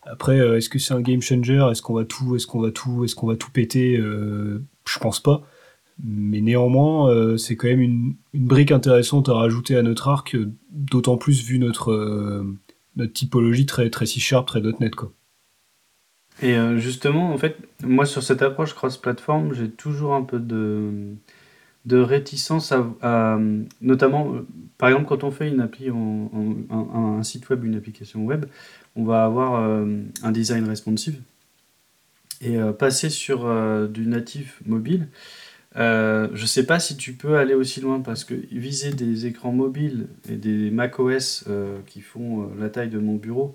Après, euh, est-ce que c'est un game changer? Est-ce qu'on va tout, est-ce qu'on va tout, est-ce qu'on va tout péter? Euh, Je pense pas. Mais néanmoins, euh, c'est quand même une, brique intéressante à rajouter à notre arc, d'autant plus vu notre, notre typologie très, très C-Sharp, très .NET. Quoi. Et justement, en fait, moi sur cette approche cross-platform, j'ai toujours un peu de, de réticence à, notamment, par exemple, quand on fait une appli, en, un, site web, une application web, on va avoir euh, un design responsive et euh, passer sur euh, du natif mobile. je sais pas si tu peux aller aussi loin parce que viser des écrans mobiles et des macOS qui font la taille de mon bureau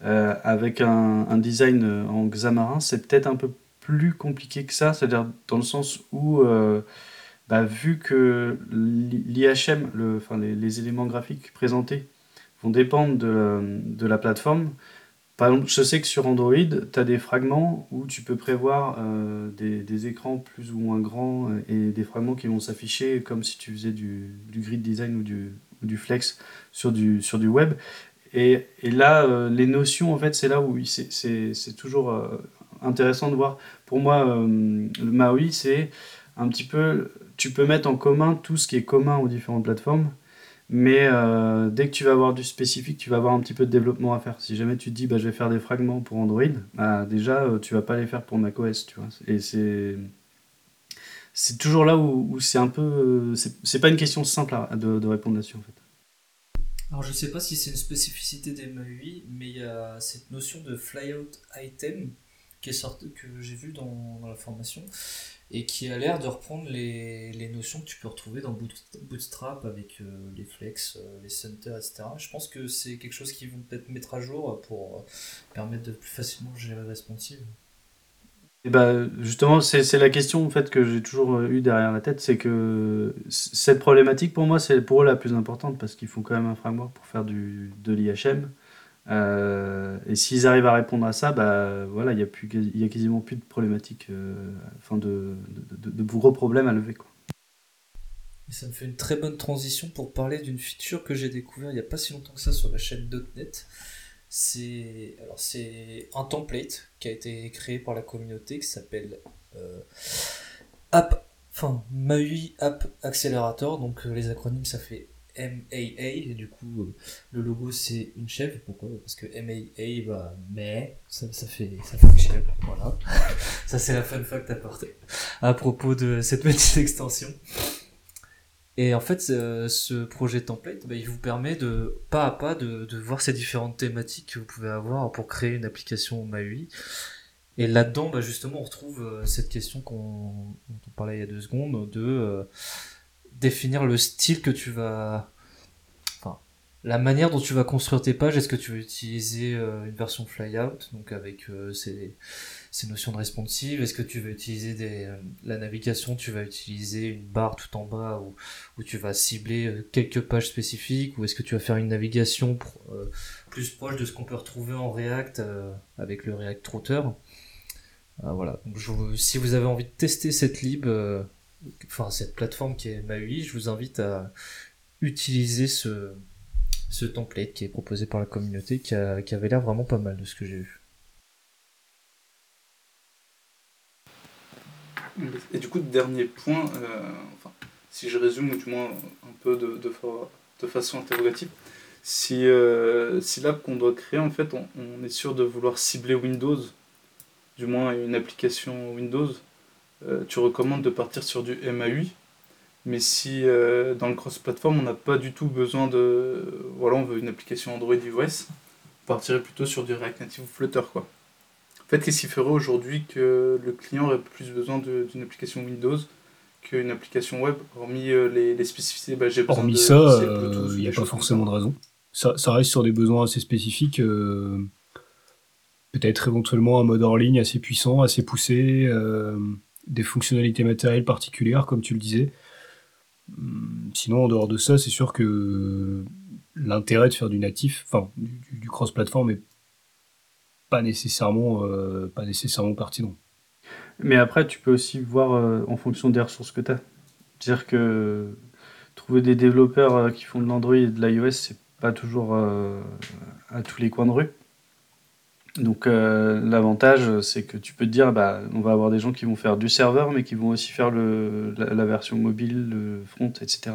avec un, design en Xamarin, c'est peut-être un peu plus compliqué que ça, c'est-à-dire dans le sens où, vu que l'IHM, les, éléments graphiques présentés vont dépendre de, la plateforme. Par exemple, je sais que sur Android, tu as des fragments où tu peux prévoir euh, des, écrans plus ou moins grands euh, et des fragments qui vont s'afficher comme si tu faisais du, grid design ou du, flex sur du, sur du web. Et, là, euh, les notions, en fait, c'est là où c'est toujours intéressant de voir. Pour moi, le MAUI, c'est un petit peu, tu peux mettre en commun tout ce qui est commun aux différentes plateformes Mais euh, dès que tu vas avoir du spécifique, tu vas avoir un petit peu de développement à faire. Si jamais tu te dis, bah, je vais faire des fragments pour Android, bah, déjà, euh, tu vas pas les faire pour macOS, tu vois. Et c'est c'est toujours là où, c'est un peu. C'est pas une question simple de, répondre là-dessus, en fait. Alors, je sais pas si c'est une spécificité des MAUI, mais il y a cette notion de flyout item qui est sorte, que j'ai vu dans la formation et qui a l'air de reprendre les, les, notions que tu peux retrouver dans Bootstrap avec euh, les flex, euh, les centers, etc. Je pense que c'est quelque chose qu'ils vont peut-être mettre à jour pour euh, permettre de plus facilement gérer responsive. Et bah, justement, c'est la question en fait, que j'ai toujours eu derrière la tête, c'est que cette problématique pour moi, c'est pour eux la plus importante parce qu'ils font quand même un framework pour faire du, de l'IHM. Euh, et s'ils arrivent à répondre à ça, bah, voilà, il n'y a, a quasiment plus de problématiques, euh, de, de, gros problèmes à lever. Quoi. Ça me fait une très bonne transition pour parler d'une feature que j'ai découvert il n'y a pas si longtemps que ça sur la chaîne .NET. C'est un template qui a été créé par la communauté qui s'appelle euh, App, enfin MAUI App Accelerator. Donc les acronymes ça fait MAA, et du coup, euh, le logo c'est une chèvre. Pourquoi? Parce que MAA, bah, mais, ça, ça, fait, ça fait une chèvre, voilà. ça c'est la fun fact apportée à propos de cette petite extension. Et en fait, ce projet template, bah, il vous permet de, pas à pas, de, de voir ces différentes thématiques que vous pouvez avoir pour créer une application MAUI. Et là-dedans, bah, justement, on retrouve euh, cette question qu'on, dont on parlait il y a deux secondes, de euh, définir le style que tu vas la manière dont tu vas construire tes pages. Est-ce que tu veux utiliser euh, une version flyout donc avec euh, ces, notions de responsive? Est-ce que tu veux utiliser euh, la navigation? Tu vas utiliser une barre tout en bas où, tu vas cibler quelques pages spécifiques? Ou est-ce que tu vas faire une navigation plus proche de ce qu'on peut retrouver en React avec le React Router? Voilà. Si vous avez envie de tester cette lib enfin cette plateforme qui est MAUI, je vous invite à utiliser ce, template qui est proposé par la communauté qui, avait l'air vraiment pas mal de ce que j'ai vu. Et du coup, dernier point, euh, enfin, si je résume, ou du moins un peu de, façon interrogative, si, euh, si l'app qu'on doit créer, en fait, on, est sûr de vouloir cibler Windows, du moins une application Windows, tu recommandes de partir sur du MAUI. Mais si euh, dans le cross-platform, on n'a pas du tout besoin de. Voilà, on veut une application Android iOS, on partirait plutôt sur du React Native ou Flutter. Quoi. En fait, qu'est-ce qui ferait aujourd'hui que le client aurait plus besoin d'une application Windows qu'une application web, hormis euh, les, les, spécificités? Bah, j'ai Hormis ça, il n'y a pas forcément de raison. Ça, ça, reste sur des besoins assez spécifiques. Peut-être éventuellement un mode hors ligne assez puissant, assez poussé des fonctionnalités matérielles particulières, comme tu le disais. Hum, sinon, en dehors de ça, c'est sûr que l'intérêt de faire du natif, enfin du, cross-platform, est pas nécessairement, euh, pas nécessairement pertinent. Mais après, tu peux aussi voir euh, en fonction des ressources que tu as. C'est-à-dire que trouver des développeurs euh, qui font de l'Android et de l'iOS, c'est pas toujours à tous les coins de rue. Donc euh, l'avantage, c'est que tu peux te dire, bah, on va avoir des gens qui vont faire du serveur, mais qui vont aussi faire la, version mobile, le front, etc.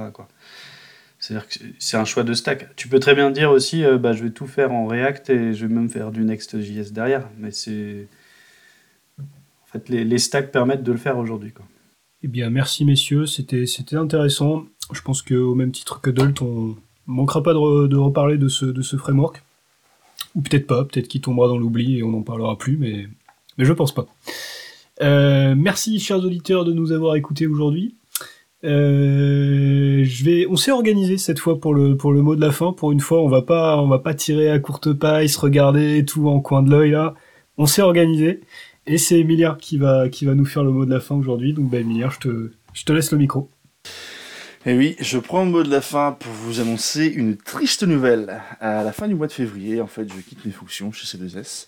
C'est-à-dire que c'est un choix de stack. Tu peux très bien dire aussi, euh, bah, je vais tout faire en React et je vais même faire du Next.js derrière. Mais c'est... En fait, les, stacks permettent de le faire aujourd'hui. Eh bien, merci messieurs, c'était, intéressant. Je pense qu'au même titre que Dolt, on manquera pas de, reparler de ce framework. Ou peut-être pas, peut-être qu'il tombera dans l'oubli et on n'en parlera plus, mais, mais je pense pas. Euh, merci, chers auditeurs, de nous avoir écoutés aujourd'hui. Euh, on s'est organisé cette fois pour le mot de la fin. Pour une fois, on va pas on va pas tirer à courte paille, se regarder tout en coin de l'œil là. On s'est organisé et c'est Emilia qui va qui va nous faire le mot de la fin aujourd'hui. Donc, ben Emilia, je te laisse le micro. Et eh oui, je prends le mot de la fin pour vous annoncer une triste nouvelle. À la fin du mois de février, en fait, je quitte mes fonctions chez C2S.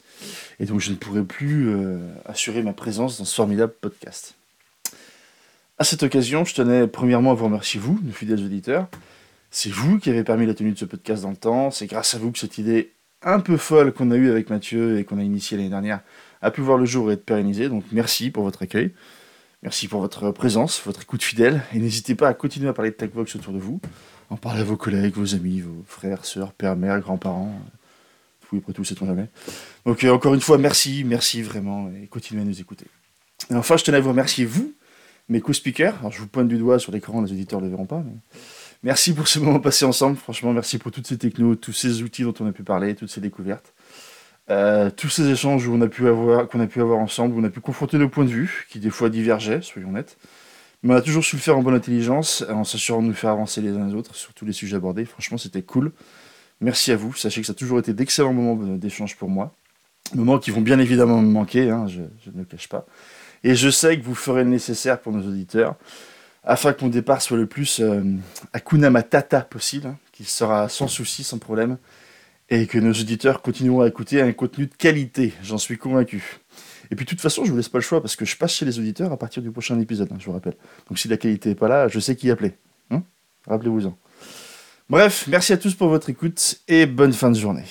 Et donc, je ne pourrai plus euh, assurer ma présence dans ce formidable podcast. À cette occasion, je tenais premièrement à vous remercier, vous, nos fidèles auditeurs. C'est vous qui avez permis la tenue de ce podcast dans le temps. C'est grâce à vous que cette idée un peu folle qu'on a eue avec Mathieu et qu'on a initiée l'année dernière a pu voir le jour et être pérennisée. Donc, merci pour votre accueil. Merci pour votre présence, votre écoute fidèle, et n'hésitez pas à continuer à parler de TechVox autour de vous, En parler à vos collègues, vos amis, vos frères, sœurs, pères, mères, grands-parents. Oui, après tout, c'est on jamais. Donc, euh, encore une fois, merci, merci vraiment, et continuez à nous écouter. Et enfin, je tenais à vous remercier, vous, mes co-speakers. Alors, je vous pointe du doigt sur l'écran, les auditeurs ne le verront pas. Merci pour ce moment passé ensemble. Franchement, merci pour toutes ces technos, tous ces outils dont on a pu parler, toutes ces découvertes. Euh, tous ces échanges qu'on a, pu avoir, a pu avoir ensemble, où on a pu confronter nos points de vue, qui des fois divergeaient, soyons nets. Mais on a toujours su le faire en bonne intelligence, en s'assurant de nous faire avancer les uns les autres sur tous les sujets abordés. Franchement, c'était cool. Merci à vous. Sachez que ça a toujours été d'excellents moments d'échange pour moi. Moments qui vont bien évidemment me manquer, hein, je, ne le cache pas. Et je sais que vous ferez le nécessaire pour nos auditeurs, afin que mon départ soit le plus euh, possible, hein, qu'il sera sans souci, sans problème, et que nos auditeurs continueront à écouter un contenu de qualité, j'en suis convaincu. Et puis de toute façon, je vous laisse pas le choix parce que je passe chez les auditeurs à partir du prochain épisode, hein, je vous rappelle. Donc si la qualité n'est pas là, je sais qui appeler. Hein Rappelez-vous-en. Bref, merci à tous pour votre écoute et bonne fin de journée.